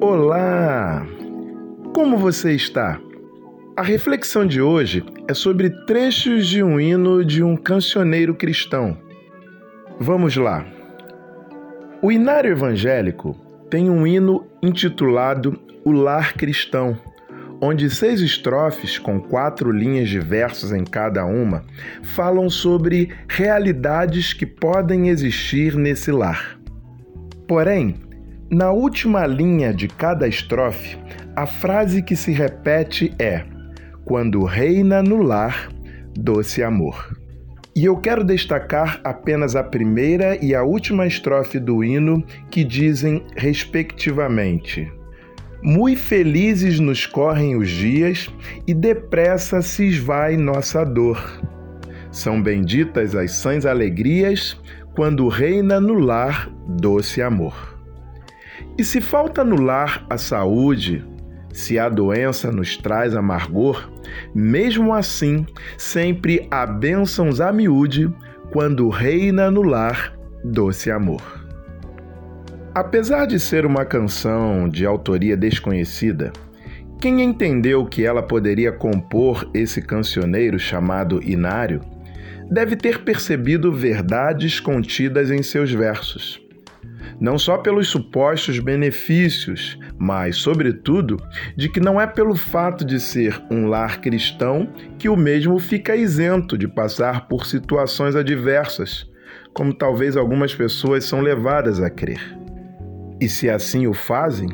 Olá! Como você está? A reflexão de hoje é sobre trechos de um hino de um cancioneiro cristão. Vamos lá. O Inário Evangélico tem um hino intitulado O Lar Cristão, onde seis estrofes, com quatro linhas de versos em cada uma, falam sobre realidades que podem existir nesse lar. Porém, na última linha de cada estrofe, a frase que se repete é: Quando reina no lar, doce amor. E eu quero destacar apenas a primeira e a última estrofe do hino, que dizem, respectivamente: Muito felizes nos correm os dias e depressa se esvai nossa dor. São benditas as sãs alegrias quando reina no lar doce amor. E se falta no lar a saúde, se a doença nos traz amargor, mesmo assim, sempre há bênçãos a miúde quando reina no lar doce amor. Apesar de ser uma canção de autoria desconhecida, quem entendeu que ela poderia compor esse cancioneiro chamado Inário deve ter percebido verdades contidas em seus versos não só pelos supostos benefícios, mas, sobretudo, de que não é pelo fato de ser um lar cristão que o mesmo fica isento de passar por situações adversas, como talvez algumas pessoas são levadas a crer. E se assim o fazem,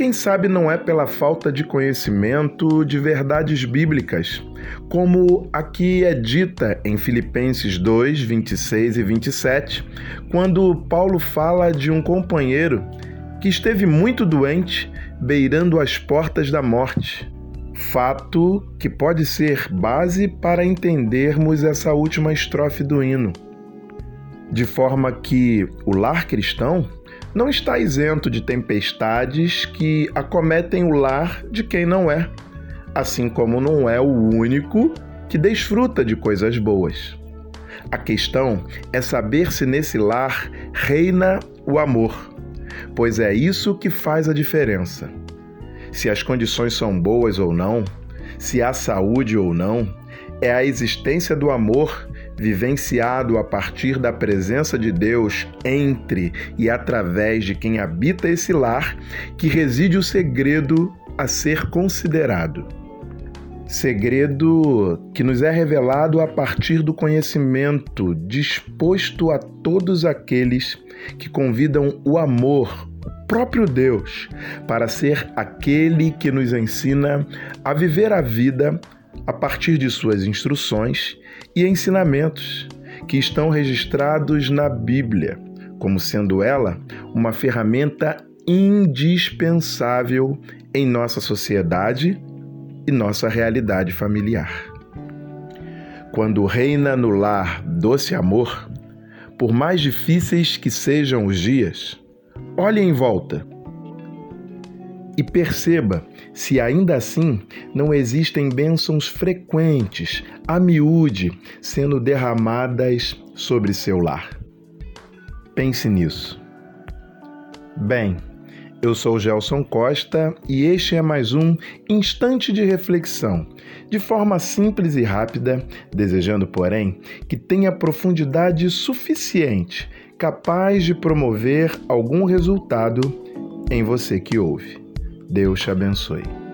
quem sabe não é pela falta de conhecimento de verdades bíblicas, como aqui é dita em Filipenses 2, 26 e 27, quando Paulo fala de um companheiro que esteve muito doente, beirando as portas da morte. Fato que pode ser base para entendermos essa última estrofe do hino. De forma que o lar cristão não está isento de tempestades que acometem o lar de quem não é, assim como não é o único que desfruta de coisas boas. A questão é saber se nesse lar reina o amor, pois é isso que faz a diferença. Se as condições são boas ou não, se há saúde ou não, é a existência do amor vivenciado a partir da presença de Deus entre e através de quem habita esse lar, que reside o segredo a ser considerado. Segredo que nos é revelado a partir do conhecimento disposto a todos aqueles que convidam o amor, o próprio Deus, para ser aquele que nos ensina a viver a vida a partir de suas instruções e ensinamentos que estão registrados na Bíblia, como sendo ela uma ferramenta indispensável em nossa sociedade e nossa realidade familiar. Quando reina no lar doce amor, por mais difíceis que sejam os dias, olhe em volta e perceba se ainda assim não existem bênçãos frequentes, a miúde, sendo derramadas sobre seu lar. Pense nisso. Bem, eu sou Gelson Costa e este é mais um instante de reflexão, de forma simples e rápida, desejando, porém, que tenha profundidade suficiente, capaz de promover algum resultado em você que ouve. Deus te abençoe.